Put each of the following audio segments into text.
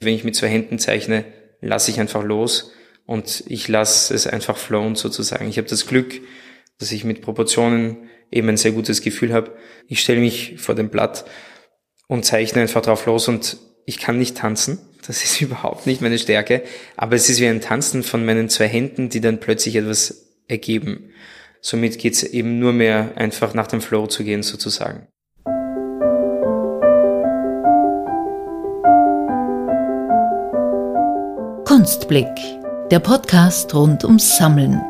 Wenn ich mit zwei Händen zeichne, lasse ich einfach los und ich lasse es einfach flowen sozusagen. Ich habe das Glück, dass ich mit Proportionen eben ein sehr gutes Gefühl habe. Ich stelle mich vor dem Blatt und zeichne einfach drauf los und ich kann nicht tanzen. Das ist überhaupt nicht meine Stärke. Aber es ist wie ein Tanzen von meinen zwei Händen, die dann plötzlich etwas ergeben. Somit geht's eben nur mehr einfach nach dem Flow zu gehen sozusagen. Kunstblick, der Podcast rund ums Sammeln.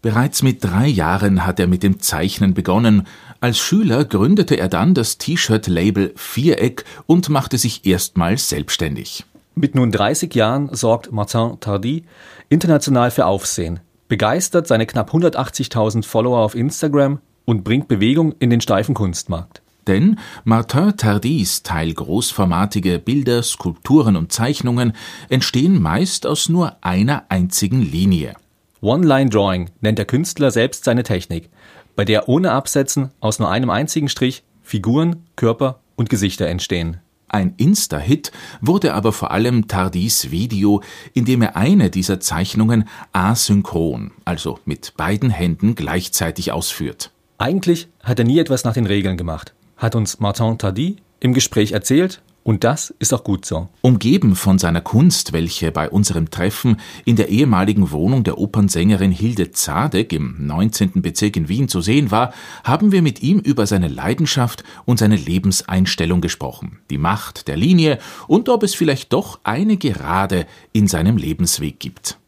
Bereits mit drei Jahren hat er mit dem Zeichnen begonnen. Als Schüler gründete er dann das T-Shirt-Label Viereck und machte sich erstmals selbstständig. Mit nun 30 Jahren sorgt Martin Tardy international für Aufsehen, begeistert seine knapp 180.000 Follower auf Instagram und bringt Bewegung in den steifen Kunstmarkt. Denn Martin Tardys teilgroßformatige Bilder, Skulpturen und Zeichnungen entstehen meist aus nur einer einzigen Linie. One-Line-Drawing nennt der Künstler selbst seine Technik, bei der ohne Absetzen aus nur einem einzigen Strich Figuren, Körper und Gesichter entstehen. Ein Insta-Hit wurde aber vor allem Tardys Video, in dem er eine dieser Zeichnungen asynchron, also mit beiden Händen gleichzeitig ausführt. Eigentlich hat er nie etwas nach den Regeln gemacht, hat uns Martin Tardy im Gespräch erzählt und das ist auch gut so. Umgeben von seiner Kunst, welche bei unserem Treffen in der ehemaligen Wohnung der Opernsängerin Hilde Zadek im 19. Bezirk in Wien zu sehen war, haben wir mit ihm über seine Leidenschaft und seine Lebenseinstellung gesprochen, die Macht der Linie und ob es vielleicht doch eine Gerade in seinem Lebensweg gibt.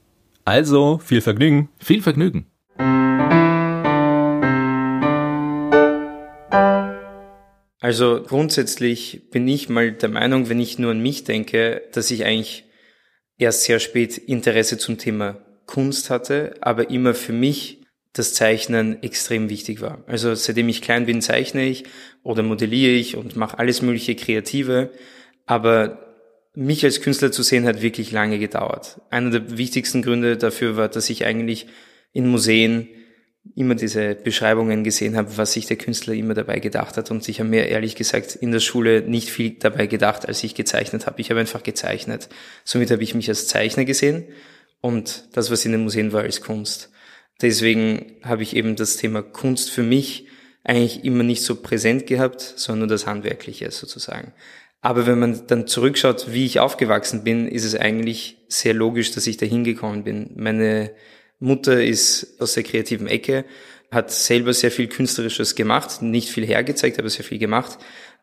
Also, viel Vergnügen. Viel Vergnügen. Also grundsätzlich bin ich mal der Meinung, wenn ich nur an mich denke, dass ich eigentlich erst sehr spät Interesse zum Thema Kunst hatte, aber immer für mich das Zeichnen extrem wichtig war. Also seitdem ich klein bin, zeichne ich oder modelliere ich und mache alles mögliche Kreative, aber mich als Künstler zu sehen hat wirklich lange gedauert. Einer der wichtigsten Gründe dafür war, dass ich eigentlich in Museen immer diese Beschreibungen gesehen habe, was sich der Künstler immer dabei gedacht hat. Und ich habe mir ehrlich gesagt in der Schule nicht viel dabei gedacht, als ich gezeichnet habe. Ich habe einfach gezeichnet. Somit habe ich mich als Zeichner gesehen und das, was in den Museen war, als Kunst. Deswegen habe ich eben das Thema Kunst für mich eigentlich immer nicht so präsent gehabt, sondern das Handwerkliche sozusagen. Aber wenn man dann zurückschaut, wie ich aufgewachsen bin, ist es eigentlich sehr logisch, dass ich dahin gekommen bin. Meine Mutter ist aus der kreativen Ecke, hat selber sehr viel Künstlerisches gemacht, nicht viel hergezeigt, aber sehr viel gemacht.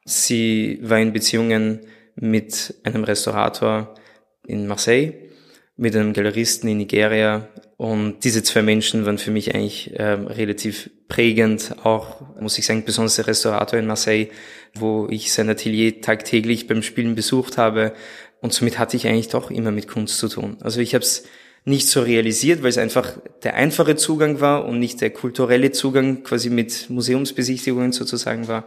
Sie war in Beziehungen mit einem Restaurator in Marseille, mit einem Galeristen in Nigeria und diese zwei Menschen waren für mich eigentlich äh, relativ prägend, auch muss ich sagen, besonders der Restaurator in Marseille, wo ich sein Atelier tagtäglich beim Spielen besucht habe und somit hatte ich eigentlich doch immer mit Kunst zu tun. Also ich habe es nicht so realisiert, weil es einfach der einfache Zugang war und nicht der kulturelle Zugang quasi mit Museumsbesichtigungen sozusagen war.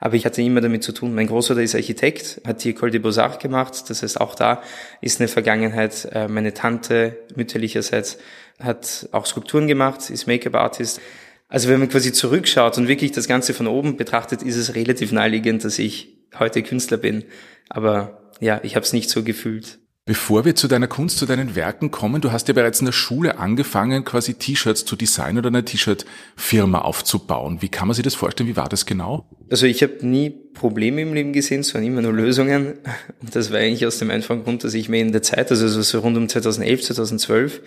Aber ich hatte immer damit zu tun. Mein Großvater ist Architekt, hat die École des Beaux-Arts gemacht. Das heißt, auch da ist eine Vergangenheit. Äh, meine Tante mütterlicherseits hat auch Skulpturen gemacht, ist Make-up-Artist. Also wenn man quasi zurückschaut und wirklich das Ganze von oben betrachtet, ist es relativ naheliegend, dass ich heute Künstler bin. Aber ja, ich habe es nicht so gefühlt. Bevor wir zu deiner Kunst, zu deinen Werken kommen, du hast ja bereits in der Schule angefangen, quasi T-Shirts zu designen oder eine T-Shirt-Firma aufzubauen. Wie kann man sich das vorstellen? Wie war das genau? Also ich habe nie Probleme im Leben gesehen, es waren immer nur Lösungen. Und das war eigentlich aus dem einfachen Grund, dass ich mir in der Zeit, also so rund um 2011, 2012,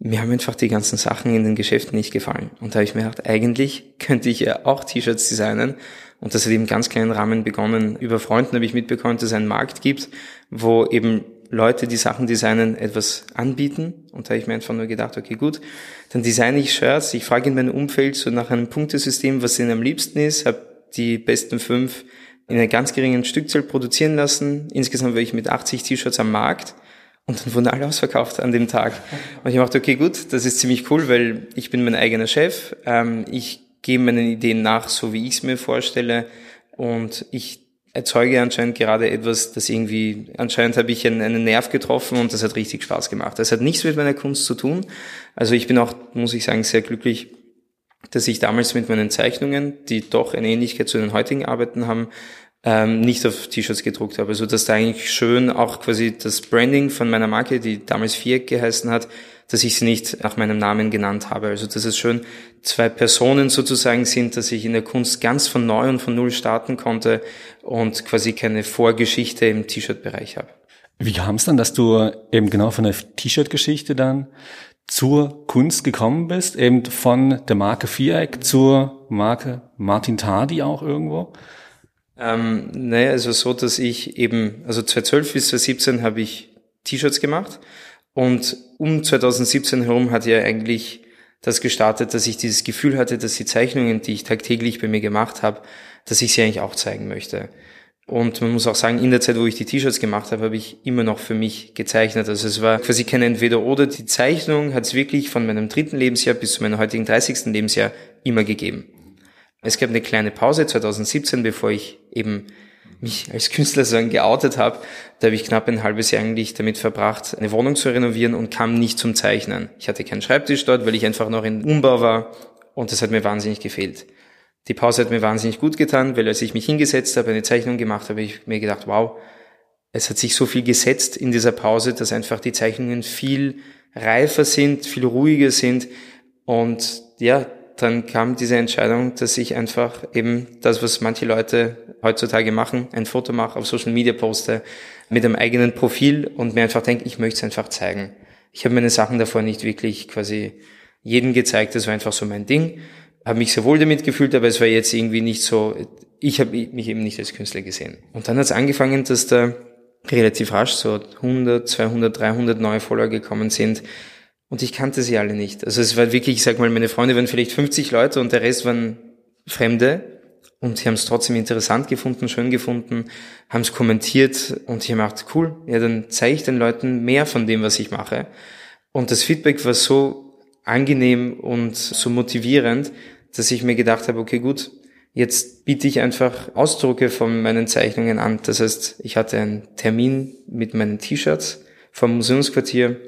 mir haben einfach die ganzen Sachen in den Geschäften nicht gefallen. Und da habe ich mir gedacht, eigentlich könnte ich ja auch T-Shirts designen. Und das hat eben ganz kleinen Rahmen begonnen. Über Freunden habe ich mitbekommen, dass es einen Markt gibt, wo eben Leute, die Sachen designen, etwas anbieten. Und da habe ich mir einfach nur gedacht, okay, gut, dann designe ich Shirts. Ich frage in meinem Umfeld so nach einem Punktesystem, was ihnen am liebsten ist, habe die besten fünf in einer ganz geringen Stückzahl produzieren lassen. Insgesamt war ich mit 80 T-Shirts am Markt. Und dann wurden alle ausverkauft an dem Tag. Und ich dachte, okay, gut, das ist ziemlich cool, weil ich bin mein eigener Chef. Ähm, ich gehe meinen Ideen nach, so wie ich es mir vorstelle. Und ich erzeuge anscheinend gerade etwas, das irgendwie, anscheinend habe ich einen, einen Nerv getroffen und das hat richtig Spaß gemacht. Das hat nichts mit meiner Kunst zu tun. Also ich bin auch, muss ich sagen, sehr glücklich, dass ich damals mit meinen Zeichnungen, die doch eine Ähnlichkeit zu den heutigen Arbeiten haben, ähm, nicht auf T-Shirts gedruckt habe. Also dass da eigentlich schön auch quasi das Branding von meiner Marke, die damals Viereck geheißen hat, dass ich sie nicht nach meinem Namen genannt habe. Also dass es schön zwei Personen sozusagen sind, dass ich in der Kunst ganz von neu und von null starten konnte und quasi keine Vorgeschichte im T-Shirt-Bereich habe. Wie kam es dann, dass du eben genau von der T-Shirt-Geschichte dann zur Kunst gekommen bist, eben von der Marke Viereck zur Marke Martin Tardi auch irgendwo? Ähm, naja, also so, dass ich eben, also 2012 bis 2017 habe ich T-Shirts gemacht und um 2017 herum hat ja eigentlich das gestartet, dass ich dieses Gefühl hatte, dass die Zeichnungen, die ich tagtäglich bei mir gemacht habe, dass ich sie eigentlich auch zeigen möchte. Und man muss auch sagen, in der Zeit, wo ich die T-Shirts gemacht habe, habe ich immer noch für mich gezeichnet. Also es war quasi kein Entweder-Oder. Die Zeichnung hat es wirklich von meinem dritten Lebensjahr bis zu meinem heutigen 30. Lebensjahr immer gegeben. Es gab eine kleine Pause 2017, bevor ich eben mich als Künstler sagen geoutet habe. Da habe ich knapp ein halbes Jahr eigentlich damit verbracht, eine Wohnung zu renovieren und kam nicht zum Zeichnen. Ich hatte keinen Schreibtisch dort, weil ich einfach noch in Umbau war und das hat mir wahnsinnig gefehlt. Die Pause hat mir wahnsinnig gut getan, weil als ich mich hingesetzt habe, eine Zeichnung gemacht habe, ich mir gedacht, wow, es hat sich so viel gesetzt in dieser Pause, dass einfach die Zeichnungen viel reifer sind, viel ruhiger sind. Und ja, dann kam diese Entscheidung, dass ich einfach eben das, was manche Leute heutzutage machen, ein Foto mache, auf Social Media poste, mit einem eigenen Profil und mir einfach denke, ich möchte es einfach zeigen. Ich habe meine Sachen davor nicht wirklich quasi jedem gezeigt, das war einfach so mein Ding habe mich sehr wohl damit gefühlt, aber es war jetzt irgendwie nicht so, ich habe mich eben nicht als Künstler gesehen. Und dann hat es angefangen, dass da relativ rasch so 100, 200, 300 neue Follower gekommen sind und ich kannte sie alle nicht. Also es war wirklich, ich sag mal, meine Freunde waren vielleicht 50 Leute und der Rest waren Fremde und sie haben es trotzdem interessant gefunden, schön gefunden, haben es kommentiert und ich habe cool, ja, dann zeige ich den Leuten mehr von dem, was ich mache. Und das Feedback war so angenehm und so motivierend, dass ich mir gedacht habe, okay, gut, jetzt biete ich einfach Ausdrucke von meinen Zeichnungen an. Das heißt, ich hatte einen Termin mit meinen T-Shirts vom Museumsquartier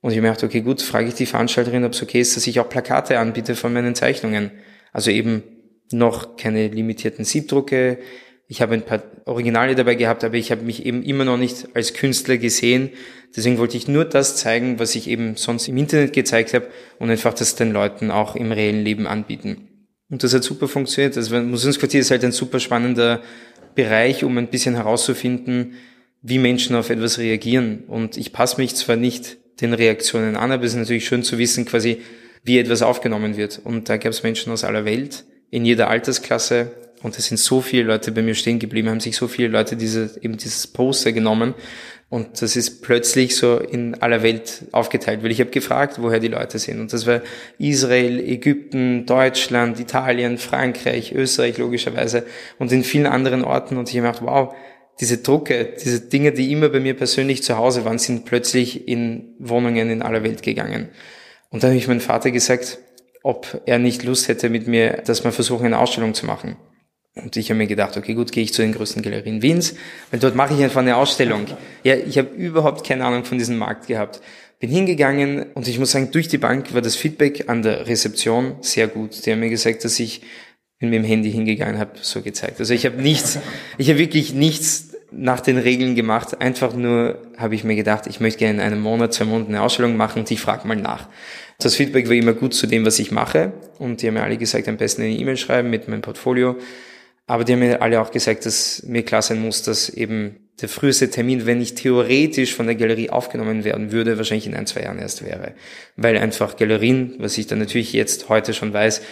und ich merkte, okay, gut, frage ich die Veranstalterin, ob es okay ist, dass ich auch Plakate anbiete von meinen Zeichnungen. Also eben noch keine limitierten Siebdrucke. Ich habe ein paar Originale dabei gehabt, aber ich habe mich eben immer noch nicht als Künstler gesehen. Deswegen wollte ich nur das zeigen, was ich eben sonst im Internet gezeigt habe und einfach das den Leuten auch im reellen Leben anbieten. Und das hat super funktioniert. Also Museumsquartier ist halt ein super spannender Bereich, um ein bisschen herauszufinden, wie Menschen auf etwas reagieren. Und ich passe mich zwar nicht den Reaktionen an, aber es ist natürlich schön zu wissen, quasi, wie etwas aufgenommen wird. Und da gab es Menschen aus aller Welt, in jeder Altersklasse, und es sind so viele Leute bei mir stehen geblieben, haben sich so viele Leute diese, eben dieses Poster genommen. Und das ist plötzlich so in aller Welt aufgeteilt, weil ich habe gefragt, woher die Leute sind. Und das war Israel, Ägypten, Deutschland, Italien, Frankreich, Österreich logischerweise und in vielen anderen Orten. Und ich habe gedacht, wow, diese Drucke, diese Dinge, die immer bei mir persönlich zu Hause waren, sind plötzlich in Wohnungen in aller Welt gegangen. Und da habe ich meinem Vater gesagt, ob er nicht Lust hätte mit mir, dass wir versuchen, eine Ausstellung zu machen. Und ich habe mir gedacht, okay, gut, gehe ich zu den größten Galerien Wiens, weil dort mache ich einfach eine Ausstellung. Ja, ich habe überhaupt keine Ahnung von diesem Markt gehabt. Bin hingegangen und ich muss sagen, durch die Bank war das Feedback an der Rezeption sehr gut. Die haben mir gesagt, dass ich mit dem Handy hingegangen habe, so gezeigt. Also ich habe nichts, ich habe wirklich nichts nach den Regeln gemacht. Einfach nur habe ich mir gedacht, ich möchte gerne in einem Monat, zwei Monaten eine Ausstellung machen und ich frage mal nach. Das Feedback war immer gut zu dem, was ich mache. Und die haben mir alle gesagt, am besten eine E-Mail schreiben mit meinem Portfolio. Aber die haben mir alle auch gesagt, dass mir klar sein muss, dass eben der früheste Termin, wenn ich theoretisch von der Galerie aufgenommen werden würde, wahrscheinlich in ein, zwei Jahren erst wäre. Weil einfach Galerien, was ich dann natürlich jetzt heute schon weiß,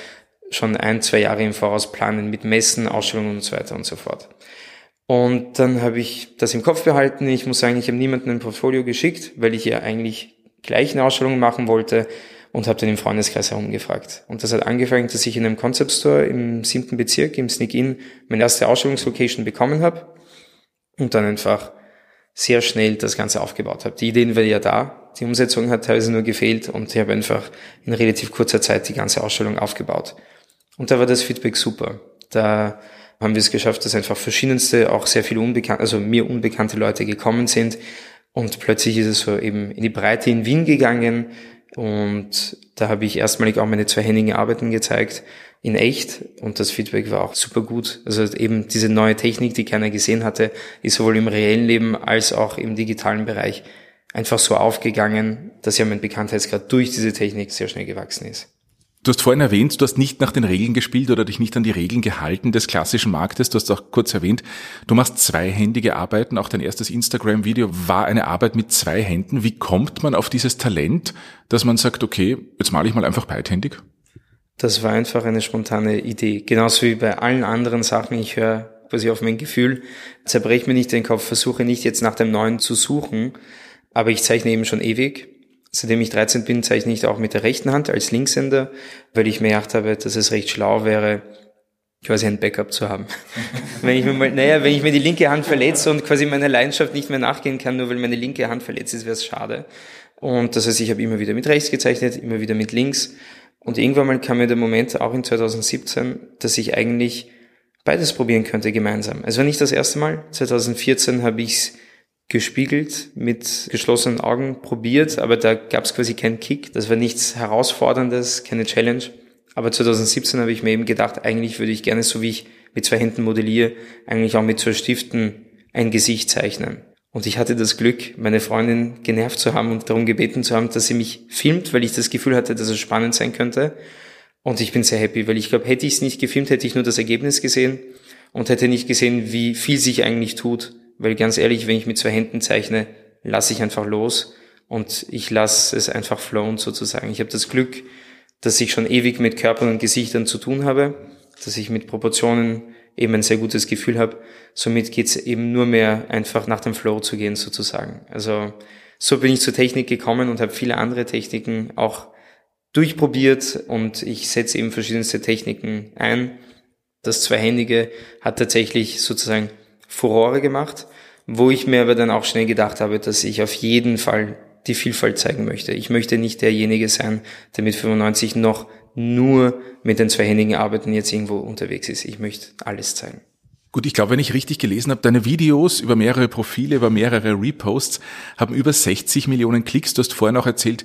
schon ein, zwei Jahre im Voraus planen mit Messen, Ausstellungen und so weiter und so fort. Und dann habe ich das im Kopf behalten. Ich muss sagen, ich habe niemanden ein Portfolio geschickt, weil ich ja eigentlich gleich eine Ausstellung machen wollte und habe dann im Freundeskreis herumgefragt. Und das hat angefangen, dass ich in einem Concept Store im siebten Bezirk, im Sneak In, meine erste Ausstellungslocation bekommen habe und dann einfach sehr schnell das Ganze aufgebaut habe. Die Ideen waren ja da, die Umsetzung hat teilweise nur gefehlt und ich habe einfach in relativ kurzer Zeit die ganze Ausstellung aufgebaut. Und da war das Feedback super. Da haben wir es geschafft, dass einfach verschiedenste, auch sehr viele unbekannte, also mir unbekannte Leute gekommen sind. Und plötzlich ist es so eben in die Breite in Wien gegangen Und da habe ich erstmalig auch meine zweihändigen Arbeiten gezeigt in echt und das Feedback war auch super gut. Also eben diese neue Technik, die keiner gesehen hatte, ist sowohl im reellen Leben als auch im digitalen Bereich einfach so aufgegangen, dass ja mein Bekanntheitsgrad durch diese Technik sehr schnell gewachsen ist. Du hast vorhin erwähnt, du hast nicht nach den Regeln gespielt oder dich nicht an die Regeln gehalten des klassischen Marktes. Du hast auch kurz erwähnt, du machst zweihändige Arbeiten. Auch dein erstes Instagram-Video war eine Arbeit mit zwei Händen. Wie kommt man auf dieses Talent, dass man sagt, okay, jetzt male ich mal einfach beidhändig? Das war einfach eine spontane Idee. Genauso wie bei allen anderen Sachen. Ich höre quasi auf mein Gefühl, zerbrech mir nicht den Kopf, versuche nicht jetzt nach dem Neuen zu suchen. Aber ich zeichne eben schon ewig Seitdem ich 13 bin, zeichne ich auch mit der rechten Hand als Linkshänder, weil ich mir gedacht habe, dass es recht schlau wäre, quasi ein Backup zu haben. wenn ich mir mal, naja, wenn ich mir die linke Hand verletze und quasi meiner Leidenschaft nicht mehr nachgehen kann, nur weil meine linke Hand verletzt ist, wäre es schade. Und das heißt, ich habe immer wieder mit rechts gezeichnet, immer wieder mit links. Und irgendwann mal kam mir der Moment, auch in 2017, dass ich eigentlich beides probieren könnte gemeinsam. Es war nicht das erste Mal. 2014 habe ich es gespiegelt, mit geschlossenen Augen probiert, aber da gab es quasi keinen Kick. Das war nichts Herausforderndes, keine Challenge. Aber 2017 habe ich mir eben gedacht, eigentlich würde ich gerne, so wie ich mit zwei Händen modelliere, eigentlich auch mit zwei Stiften ein Gesicht zeichnen. Und ich hatte das Glück, meine Freundin genervt zu haben und darum gebeten zu haben, dass sie mich filmt, weil ich das Gefühl hatte, dass es spannend sein könnte. Und ich bin sehr happy, weil ich glaube, hätte ich es nicht gefilmt, hätte ich nur das Ergebnis gesehen und hätte nicht gesehen, wie viel sich eigentlich tut weil ganz ehrlich, wenn ich mit zwei Händen zeichne, lasse ich einfach los und ich lasse es einfach flowen sozusagen. Ich habe das Glück, dass ich schon ewig mit Körpern und Gesichtern zu tun habe, dass ich mit Proportionen eben ein sehr gutes Gefühl habe. Somit geht's eben nur mehr einfach nach dem Flow zu gehen sozusagen. Also so bin ich zur Technik gekommen und habe viele andere Techniken auch durchprobiert und ich setze eben verschiedenste Techniken ein. Das Zweihändige hat tatsächlich sozusagen Furore gemacht, wo ich mir aber dann auch schnell gedacht habe, dass ich auf jeden Fall die Vielfalt zeigen möchte. Ich möchte nicht derjenige sein, der mit 95 noch nur mit den zweihändigen Arbeiten jetzt irgendwo unterwegs ist. Ich möchte alles zeigen. Gut, ich glaube, wenn ich richtig gelesen habe, deine Videos über mehrere Profile, über mehrere Reposts haben über 60 Millionen Klicks. Du hast vorhin auch erzählt,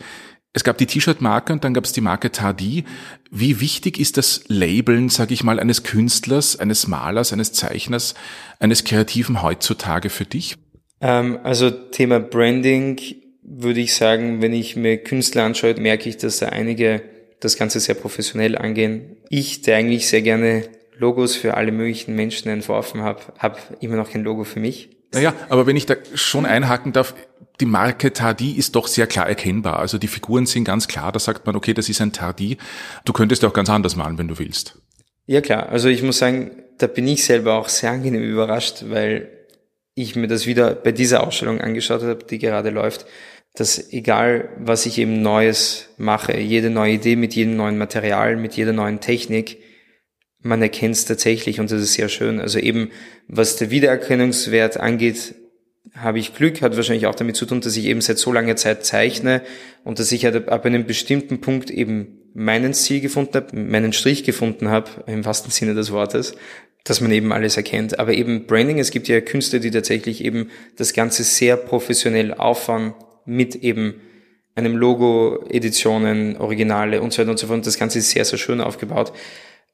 es gab die T-Shirt-Marke und dann gab es die Marke Tardy. Wie wichtig ist das Labeln, sage ich mal, eines Künstlers, eines Malers, eines Zeichners, eines Kreativen heutzutage für dich? Ähm, also Thema Branding würde ich sagen, wenn ich mir Künstler anschaue, merke ich, dass da einige das Ganze sehr professionell angehen. Ich, der eigentlich sehr gerne Logos für alle möglichen Menschen entworfen habe, habe immer noch kein Logo für mich. Naja, aber wenn ich da schon einhaken darf, die Marke Tardy ist doch sehr klar erkennbar. Also die Figuren sind ganz klar, da sagt man, okay, das ist ein Tardy. Du könntest auch ganz anders malen, wenn du willst. Ja klar, also ich muss sagen, da bin ich selber auch sehr angenehm überrascht, weil ich mir das wieder bei dieser Ausstellung angeschaut habe, die gerade läuft, dass egal was ich eben Neues mache, jede neue Idee mit jedem neuen Material, mit jeder neuen Technik, man erkennt es tatsächlich und das ist sehr schön. Also eben, was der Wiedererkennungswert angeht, habe ich Glück, hat wahrscheinlich auch damit zu tun, dass ich eben seit so langer Zeit zeichne und dass ich halt ab einem bestimmten Punkt eben meinen Ziel gefunden habe, meinen Strich gefunden habe, im wahrsten Sinne des Wortes, dass man eben alles erkennt. Aber eben Branding, es gibt ja Künstler, die tatsächlich eben das Ganze sehr professionell auffahren mit eben einem Logo, Editionen, Originale und so weiter und so fort. Das Ganze ist sehr, sehr schön aufgebaut.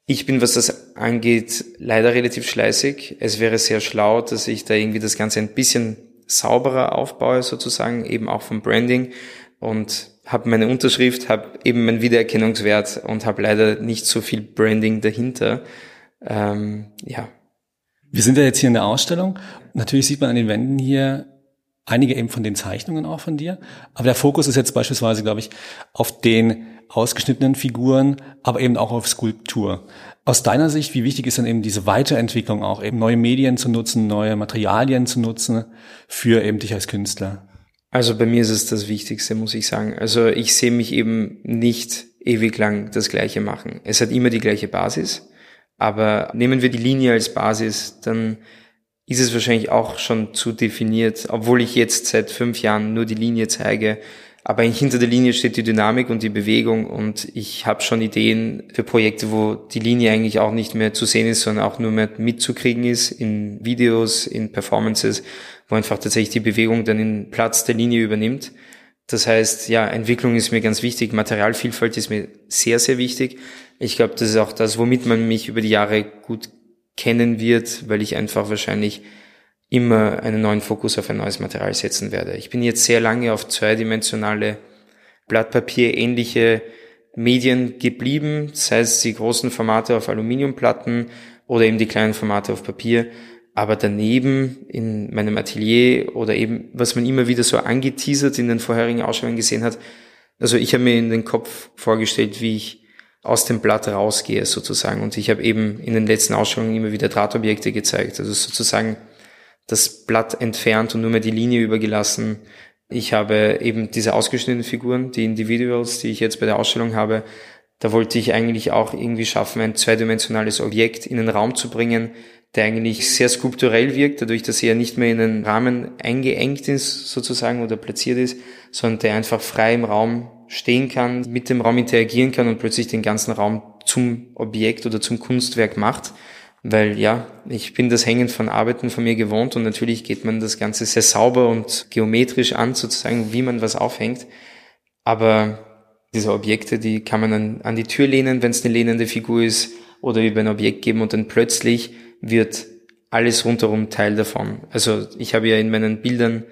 Ich bin, was das angeht, leider relativ schleißig. Es wäre sehr schlau, dass ich da irgendwie das Ganze ein bisschen sauberer aufbaue, sozusagen, eben auch vom Branding und habe meine Unterschrift, habe eben meinen Wiedererkennungswert und habe leider nicht so viel Branding dahinter. Ähm, ja. Wir sind ja jetzt hier in der Ausstellung. Natürlich sieht man an den Wänden hier einige eben von den Zeichnungen auch von dir. Aber der Fokus ist jetzt beispielsweise, glaube ich, auf den ausgeschnittenen Figuren, aber eben auch auf Skulptur. Aus deiner Sicht, wie wichtig ist dann eben diese Weiterentwicklung auch, eben neue Medien zu nutzen, neue Materialien zu nutzen für eben dich als Künstler? Also bei mir ist es das Wichtigste, muss ich sagen. Also ich sehe mich eben nicht ewig lang das Gleiche machen. Es hat immer die gleiche Basis, aber nehmen wir die Linie als Basis, dann ist es wahrscheinlich auch schon zu definiert, obwohl ich jetzt seit fünf Jahren nur die Linie zeige, aber hinter der Linie steht die Dynamik und die Bewegung und ich habe schon Ideen für Projekte, wo die Linie eigentlich auch nicht mehr zu sehen ist, sondern auch nur mehr mitzukriegen ist in Videos, in Performances, wo einfach tatsächlich die Bewegung dann den Platz der Linie übernimmt. Das heißt, ja, Entwicklung ist mir ganz wichtig, Materialvielfalt ist mir sehr, sehr wichtig. Ich glaube, das ist auch das, womit man mich über die Jahre gut kennen wird, weil ich einfach wahrscheinlich immer einen neuen Fokus auf ein neues Material setzen werde. Ich bin jetzt sehr lange auf zweidimensionale Blattpapier ähnliche Medien geblieben, sei es die großen Formate auf Aluminiumplatten oder eben die kleinen Formate auf Papier. Aber daneben in meinem Atelier oder eben, was man immer wieder so angeteasert in den vorherigen Ausstellungen gesehen hat, also ich habe mir in den Kopf vorgestellt, wie ich aus dem Blatt rausgehe sozusagen. Und ich habe eben in den letzten Ausstellungen immer wieder Drahtobjekte gezeigt. Also sozusagen das Blatt entfernt und nur mehr die Linie übergelassen. Ich habe eben diese ausgeschnittenen Figuren, die Individuals, die ich jetzt bei der Ausstellung habe. Da wollte ich eigentlich auch irgendwie schaffen, ein zweidimensionales Objekt in den Raum zu bringen, der eigentlich sehr skulpturell wirkt, dadurch, dass er nicht mehr in einen Rahmen eingeengt ist sozusagen oder platziert ist, sondern der einfach frei im Raum stehen kann, mit dem Raum interagieren kann und plötzlich den ganzen Raum zum Objekt oder zum Kunstwerk macht weil ja, ich bin das Hängen von Arbeiten von mir gewohnt und natürlich geht man das Ganze sehr sauber und geometrisch an, sozusagen, wie man was aufhängt. Aber diese Objekte, die kann man an, an die Tür lehnen, wenn es eine lehnende Figur ist, oder über ein Objekt geben und dann plötzlich wird alles rundherum Teil davon. Also ich habe ja in meinen Bildern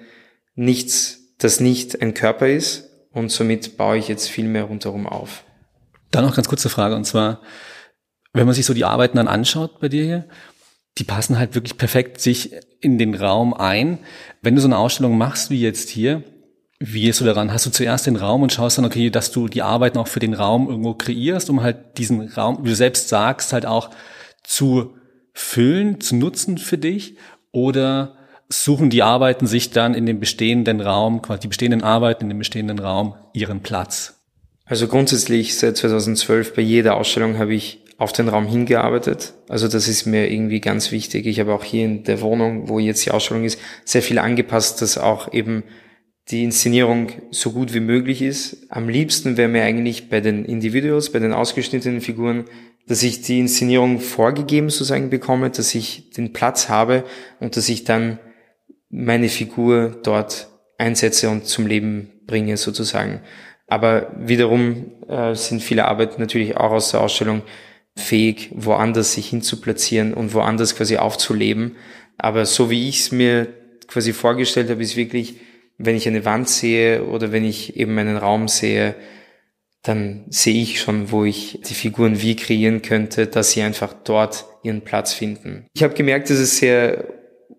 nichts, das nicht ein Körper ist und somit baue ich jetzt viel mehr rundherum auf. Dann noch ganz kurze Frage und zwar, wenn man sich so die Arbeiten dann anschaut bei dir hier, die passen halt wirklich perfekt sich in den Raum ein. Wenn du so eine Ausstellung machst wie jetzt hier, wie gehst du daran? Hast du zuerst den Raum und schaust dann, okay, dass du die Arbeiten auch für den Raum irgendwo kreierst, um halt diesen Raum, wie du selbst sagst, halt auch zu füllen, zu nutzen für dich? Oder suchen die Arbeiten sich dann in dem bestehenden Raum, quasi die bestehenden Arbeiten in dem bestehenden Raum ihren Platz? Also grundsätzlich seit 2012 bei jeder Ausstellung habe ich auf den Raum hingearbeitet. Also das ist mir irgendwie ganz wichtig. Ich habe auch hier in der Wohnung, wo jetzt die Ausstellung ist, sehr viel angepasst, dass auch eben die Inszenierung so gut wie möglich ist. Am liebsten wäre mir eigentlich bei den Individuals, bei den ausgeschnittenen Figuren, dass ich die Inszenierung vorgegeben sozusagen bekomme, dass ich den Platz habe und dass ich dann meine Figur dort einsetze und zum Leben bringe sozusagen. Aber wiederum äh, sind viele Arbeiten natürlich auch aus der Ausstellung fähig, woanders sich hinzuplatzieren und woanders quasi aufzuleben. Aber so wie ich es mir quasi vorgestellt habe, ist wirklich, wenn ich eine Wand sehe oder wenn ich eben einen Raum sehe, dann sehe ich schon, wo ich die Figuren wie kreieren könnte, dass sie einfach dort ihren Platz finden. Ich habe gemerkt, dass es sehr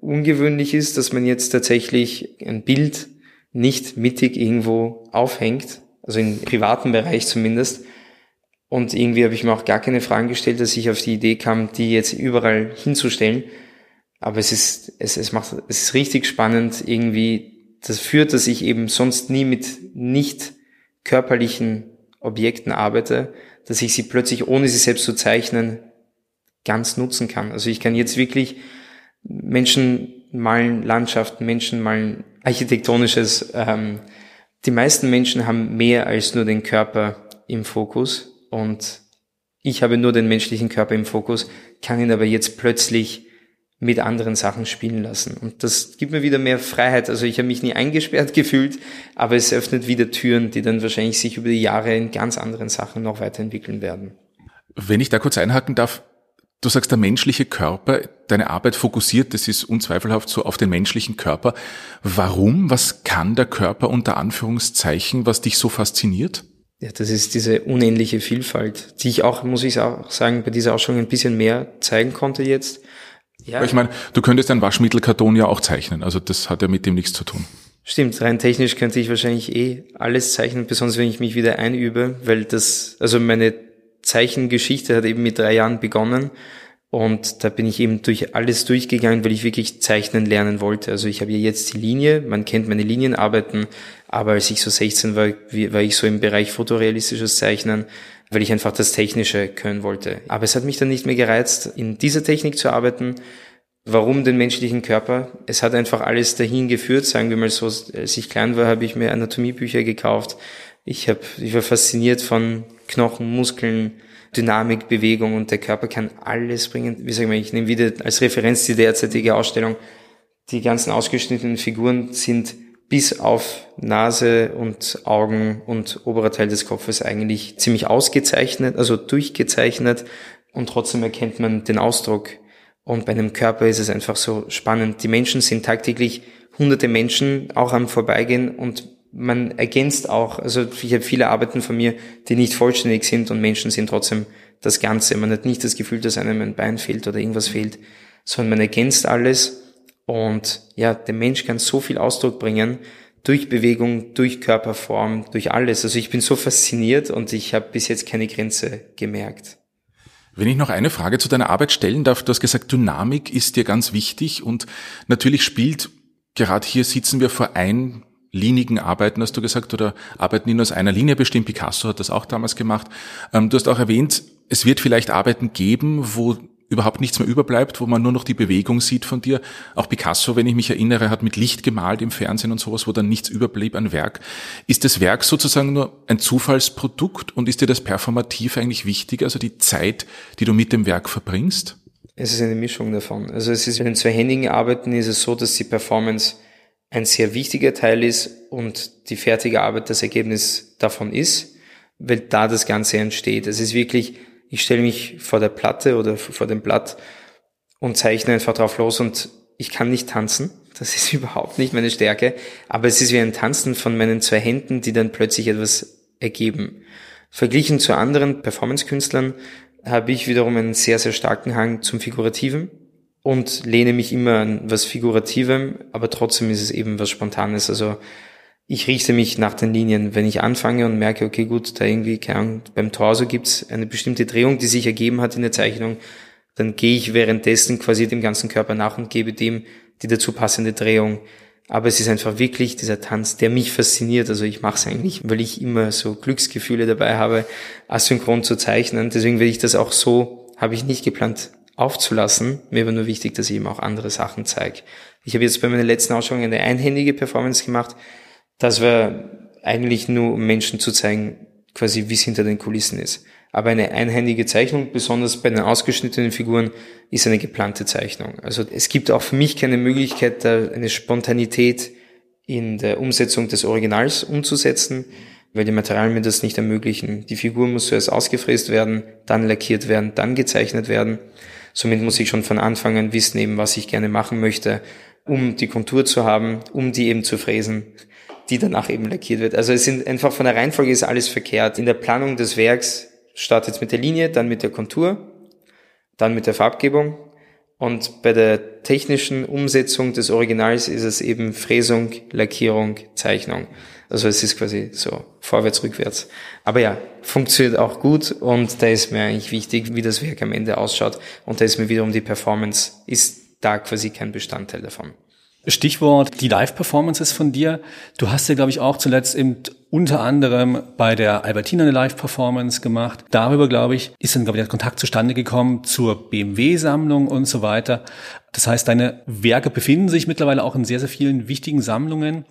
ungewöhnlich ist, dass man jetzt tatsächlich ein Bild nicht mittig irgendwo aufhängt, also im privaten Bereich zumindest, und irgendwie habe ich mir auch gar keine Fragen gestellt, dass ich auf die Idee kam, die jetzt überall hinzustellen. Aber es ist, es, es macht, es ist richtig spannend irgendwie. Das führt, dass ich eben sonst nie mit nicht körperlichen Objekten arbeite, dass ich sie plötzlich, ohne sie selbst zu zeichnen, ganz nutzen kann. Also ich kann jetzt wirklich Menschen malen Landschaften, Menschen malen architektonisches. Ähm, die meisten Menschen haben mehr als nur den Körper im Fokus und ich habe nur den menschlichen Körper im Fokus, kann ihn aber jetzt plötzlich mit anderen Sachen spielen lassen. Und das gibt mir wieder mehr Freiheit. Also ich habe mich nie eingesperrt gefühlt, aber es öffnet wieder Türen, die dann wahrscheinlich sich über die Jahre in ganz anderen Sachen noch weiterentwickeln werden. Wenn ich da kurz einhaken darf, du sagst, der menschliche Körper, deine Arbeit fokussiert, das ist unzweifelhaft so auf den menschlichen Körper. Warum? Was kann der Körper unter Anführungszeichen, was dich so fasziniert? Ja, das ist diese unendliche Vielfalt, die ich auch, muss ich auch sagen, bei dieser Ausstellung ein bisschen mehr zeigen konnte jetzt. Ja. Aber ich meine, du könntest ein Waschmittelkarton ja auch zeichnen, also das hat ja mit dem nichts zu tun. Stimmt, rein technisch könnte ich wahrscheinlich eh alles zeichnen, besonders wenn ich mich wieder einübe, weil das, also meine Zeichengeschichte hat eben mit drei Jahren begonnen und da bin ich eben durch alles durchgegangen, weil ich wirklich zeichnen lernen wollte. Also ich habe ja jetzt die Linie, man kennt meine Linienarbeiten, aber als ich so 16 war, war ich so im Bereich fotorealistisches Zeichnen, weil ich einfach das Technische können wollte. Aber es hat mich dann nicht mehr gereizt, in dieser Technik zu arbeiten. Warum den menschlichen Körper? Es hat einfach alles dahin geführt, sagen wir mal so. Als ich klein war, habe ich mir Anatomiebücher gekauft. Ich, hab, ich war fasziniert von Knochen, Muskeln, Dynamik, Bewegung und der Körper kann alles bringen. Wie sagen wir, ich nehme wieder als Referenz die derzeitige Ausstellung. Die ganzen ausgeschnittenen Figuren sind bis auf Nase und Augen und oberer Teil des Kopfes eigentlich ziemlich ausgezeichnet, also durchgezeichnet und trotzdem erkennt man den Ausdruck. Und bei einem Körper ist es einfach so spannend. Die Menschen sind tagtäglich hunderte Menschen auch am Vorbeigehen und man ergänzt auch, also ich habe viele Arbeiten von mir, die nicht vollständig sind und Menschen sind trotzdem das Ganze. Man hat nicht das Gefühl, dass einem ein Bein fehlt oder irgendwas fehlt, sondern man ergänzt alles und ja, der Mensch kann so viel Ausdruck bringen durch Bewegung, durch Körperform, durch alles. Also ich bin so fasziniert und ich habe bis jetzt keine Grenze gemerkt. Wenn ich noch eine Frage zu deiner Arbeit stellen darf, du hast gesagt, Dynamik ist dir ganz wichtig und natürlich spielt, gerade hier sitzen wir vor einlinigen Arbeiten, hast du gesagt, oder Arbeiten, die nur aus einer Linie bestehen. Picasso hat das auch damals gemacht. Ähm, du hast auch erwähnt, es wird vielleicht Arbeiten geben, wo überhaupt nichts mehr überbleibt, wo man nur noch die Bewegung sieht von dir. Auch Picasso, wenn ich mich erinnere, hat mit Licht gemalt im Fernsehen und sowas, wo dann nichts überblieb an Werk. Ist das Werk sozusagen nur ein Zufallsprodukt und ist dir das performativ eigentlich wichtig, also die Zeit, die du mit dem Werk verbringst? Es ist eine Mischung davon. Also es ist in den zweihändigen Arbeiten ist es so, dass die Performance ein sehr wichtiger Teil ist und die fertige Arbeit das Ergebnis davon ist, weil da das Ganze entsteht. Es ist wirklich ich stelle mich vor der Platte oder vor dem Blatt und zeichne einfach drauf los und ich kann nicht tanzen. Das ist überhaupt nicht meine Stärke. Aber es ist wie ein Tanzen von meinen zwei Händen, die dann plötzlich etwas ergeben. Verglichen zu anderen Performance-Künstlern habe ich wiederum einen sehr, sehr starken Hang zum Figurativen und lehne mich immer an was Figurativem, aber trotzdem ist es eben was Spontanes. Also ich richte mich nach den Linien. Wenn ich anfange und merke, okay, gut, da irgendwie, keine Ahnung, beim Torso gibt's eine bestimmte Drehung, die sich ergeben hat in der Zeichnung, dann gehe ich währenddessen quasi dem ganzen Körper nach und gebe dem die dazu passende Drehung. Aber es ist einfach wirklich dieser Tanz, der mich fasziniert. Also ich mache es eigentlich, weil ich immer so Glücksgefühle dabei habe, asynchron zu zeichnen. Deswegen werde ich das auch so, habe ich nicht geplant aufzulassen. Mir war nur wichtig, dass ich eben auch andere Sachen zeige. Ich habe jetzt bei meiner letzten Ausstellung eine einhändige Performance gemacht das war eigentlich nur, um Menschen zu zeigen, quasi wie es hinter den Kulissen ist. Aber eine einhändige Zeichnung, besonders bei den ausgeschnittenen Figuren, ist eine geplante Zeichnung. Also es gibt auch für mich keine Möglichkeit, da eine Spontanität in der Umsetzung des Originals umzusetzen, weil die Materialien mir das nicht ermöglichen. Die Figur muss zuerst ausgefräst werden, dann lackiert werden, dann gezeichnet werden. Somit muss ich schon von Anfang an wissen, eben, was ich gerne machen möchte, um die Kontur zu haben, um die eben zu fräsen die danach eben lackiert wird. Also es sind einfach von der Reihenfolge ist alles verkehrt. In der Planung des Werks startet es mit der Linie, dann mit der Kontur, dann mit der Farbgebung und bei der technischen Umsetzung des Originals ist es eben Fräsung, Lackierung, Zeichnung. Also es ist quasi so vorwärts, rückwärts. Aber ja, funktioniert auch gut und da ist mir eigentlich wichtig, wie das Werk am Ende ausschaut. Und da ist mir wiederum die Performance, ist da quasi kein Bestandteil davon. Stichwort die Live-Performances von dir. Du hast ja, glaube ich, auch zuletzt eben unter anderem bei der Albertina eine Live-Performance gemacht. Darüber, glaube ich, ist dann, glaube ich, der Kontakt zustande gekommen zur BMW-Sammlung und so weiter. Das heißt, deine Werke befinden sich mittlerweile auch in sehr, sehr vielen wichtigen Sammlungen.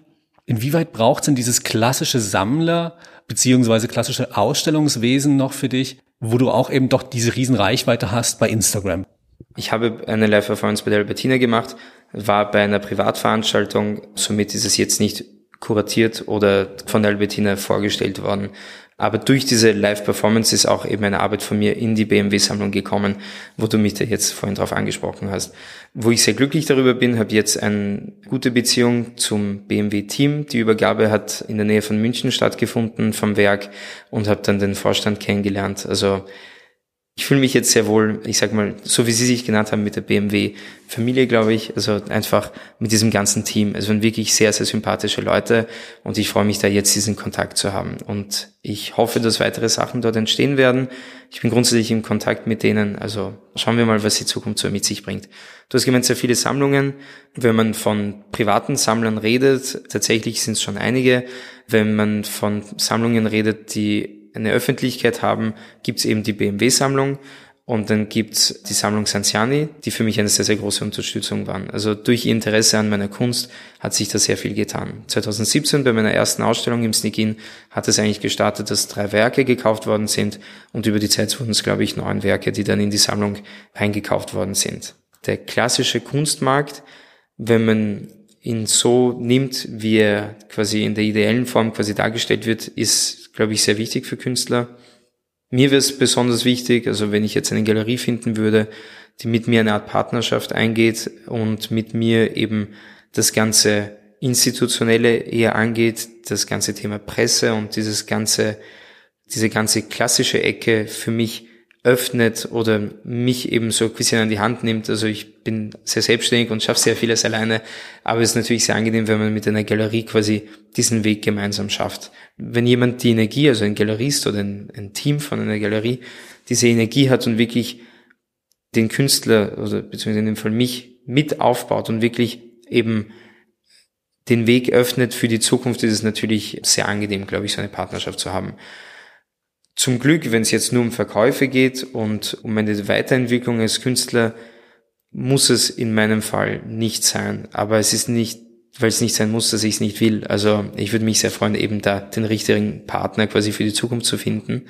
Inwieweit braucht es denn dieses klassische Sammler beziehungsweise klassische Ausstellungswesen noch für dich, wo du auch eben doch diese Riesenreichweite hast bei Instagram? Ich habe eine Live-Performance bei der Albertina gemacht, war bei einer Privatveranstaltung, somit ist es jetzt nicht kuratiert oder von der Albertina vorgestellt worden. Aber durch diese Live-Performance ist auch eben eine Arbeit von mir in die BMW-Sammlung gekommen, wo du mich da jetzt vorhin drauf angesprochen hast. Wo ich sehr glücklich darüber bin, habe jetzt eine gute Beziehung zum BMW-Team. Die Übergabe hat in der Nähe von München stattgefunden vom Werk und habe dann den Vorstand kennengelernt. Also ich fühle mich jetzt sehr wohl, ich sag mal, so wie Sie sich genannt haben mit der BMW-Familie, glaube ich, also einfach mit diesem ganzen Team. Es waren wirklich sehr, sehr sympathische Leute und ich freue mich da jetzt diesen Kontakt zu haben. Und ich hoffe, dass weitere Sachen dort entstehen werden. Ich bin grundsätzlich im Kontakt mit denen, also schauen wir mal, was die Zukunft so mit sich bringt. Du hast gemeint, sehr viele Sammlungen. Wenn man von privaten Sammlern redet, tatsächlich sind es schon einige. Wenn man von Sammlungen redet, die eine Öffentlichkeit haben, gibt's eben die BMW-Sammlung und dann gibt's die Sammlung Sanziani, die für mich eine sehr, sehr große Unterstützung waren. Also durch ihr Interesse an meiner Kunst hat sich da sehr viel getan. 2017 bei meiner ersten Ausstellung im Sneak-In hat es eigentlich gestartet, dass drei Werke gekauft worden sind und über die Zeit wurden es, glaube ich, neun Werke, die dann in die Sammlung eingekauft worden sind. Der klassische Kunstmarkt, wenn man ihn so nimmt, wie er quasi in der ideellen Form quasi dargestellt wird, ist, glaube ich, sehr wichtig für Künstler. Mir wäre es besonders wichtig, also wenn ich jetzt eine Galerie finden würde, die mit mir eine Art Partnerschaft eingeht und mit mir eben das ganze institutionelle eher angeht, das ganze Thema Presse und dieses ganze, diese ganze klassische Ecke für mich öffnet oder mich eben so ein bisschen an die Hand nimmt. Also ich bin sehr selbstständig und schaffe sehr vieles alleine, aber es ist natürlich sehr angenehm, wenn man mit einer Galerie quasi diesen Weg gemeinsam schafft. Wenn jemand die Energie, also ein Galerist oder ein, ein Team von einer Galerie, diese Energie hat und wirklich den Künstler, oder beziehungsweise in dem Fall mich, mit aufbaut und wirklich eben den Weg öffnet für die Zukunft, ist es natürlich sehr angenehm, glaube ich, so eine Partnerschaft zu haben. Zum Glück, wenn es jetzt nur um Verkäufe geht und um eine Weiterentwicklung als Künstler, muss es in meinem Fall nicht sein. Aber es ist nicht, weil es nicht sein muss, dass ich es nicht will. Also ich würde mich sehr freuen, eben da den richtigen Partner quasi für die Zukunft zu finden.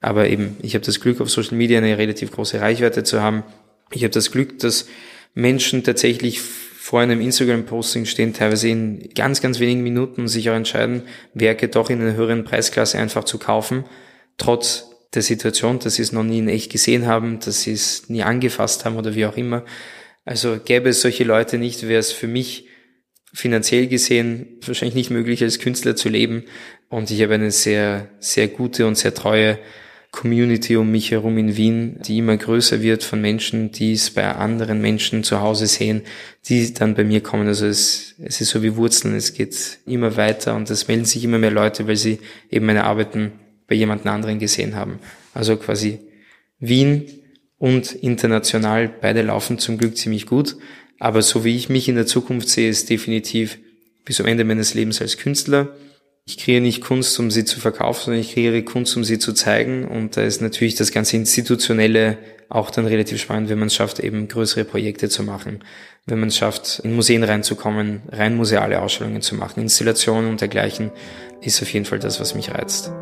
Aber eben, ich habe das Glück, auf Social Media eine relativ große Reichweite zu haben. Ich habe das Glück, dass Menschen tatsächlich vor einem Instagram-Posting stehen, teilweise in ganz, ganz wenigen Minuten sich auch entscheiden, Werke doch in einer höheren Preisklasse einfach zu kaufen trotz der Situation, dass sie es noch nie in echt gesehen haben, dass sie es nie angefasst haben oder wie auch immer. Also gäbe es solche Leute nicht, wäre es für mich finanziell gesehen wahrscheinlich nicht möglich, als Künstler zu leben. Und ich habe eine sehr, sehr gute und sehr treue Community um mich herum in Wien, die immer größer wird von Menschen, die es bei anderen Menschen zu Hause sehen, die dann bei mir kommen. Also es, es ist so wie Wurzeln, es geht immer weiter und es melden sich immer mehr Leute, weil sie eben meine Arbeiten bei jemand anderen gesehen haben. Also quasi Wien und international, beide laufen zum Glück ziemlich gut. Aber so wie ich mich in der Zukunft sehe, ist definitiv bis zum Ende meines Lebens als Künstler. Ich kreiere nicht Kunst, um sie zu verkaufen, sondern ich kreiere Kunst, um sie zu zeigen. Und da ist natürlich das ganze Institutionelle auch dann relativ spannend, wenn man es schafft, eben größere Projekte zu machen. Wenn man es schafft, in Museen reinzukommen, rein museale Ausstellungen zu machen, Installationen und dergleichen, ist auf jeden Fall das, was mich reizt.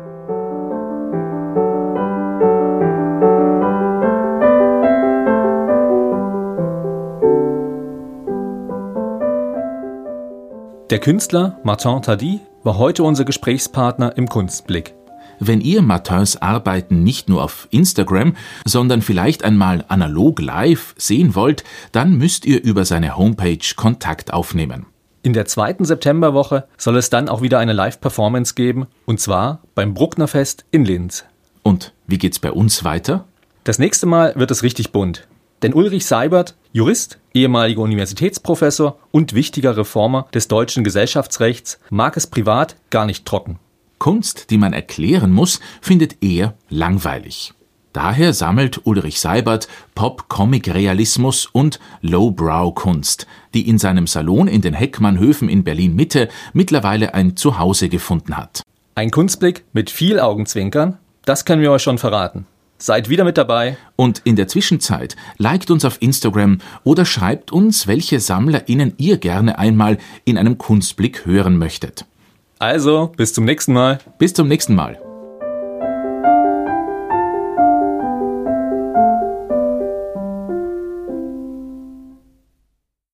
Der Künstler Martin Tadi war heute unser Gesprächspartner im Kunstblick. Wenn ihr Martins Arbeiten nicht nur auf Instagram, sondern vielleicht einmal analog live sehen wollt, dann müsst ihr über seine Homepage Kontakt aufnehmen. In der zweiten Septemberwoche soll es dann auch wieder eine Live-Performance geben, und zwar beim Brucknerfest in Linz. Und wie geht's bei uns weiter? Das nächste Mal wird es richtig bunt. Denn Ulrich Seibert, Jurist, ehemaliger Universitätsprofessor und wichtiger Reformer des deutschen Gesellschaftsrechts, mag es privat gar nicht trocken. Kunst, die man erklären muss, findet er langweilig. Daher sammelt Ulrich Seibert Pop-Comic-Realismus und Lowbrow-Kunst, die in seinem Salon in den Heckmannhöfen in Berlin-Mitte mittlerweile ein Zuhause gefunden hat. Ein Kunstblick mit viel Augenzwinkern, das können wir euch schon verraten. Seid wieder mit dabei. Und in der Zwischenzeit liked uns auf Instagram oder schreibt uns, welche SammlerInnen ihr gerne einmal in einem Kunstblick hören möchtet. Also, bis zum nächsten Mal. Bis zum nächsten Mal.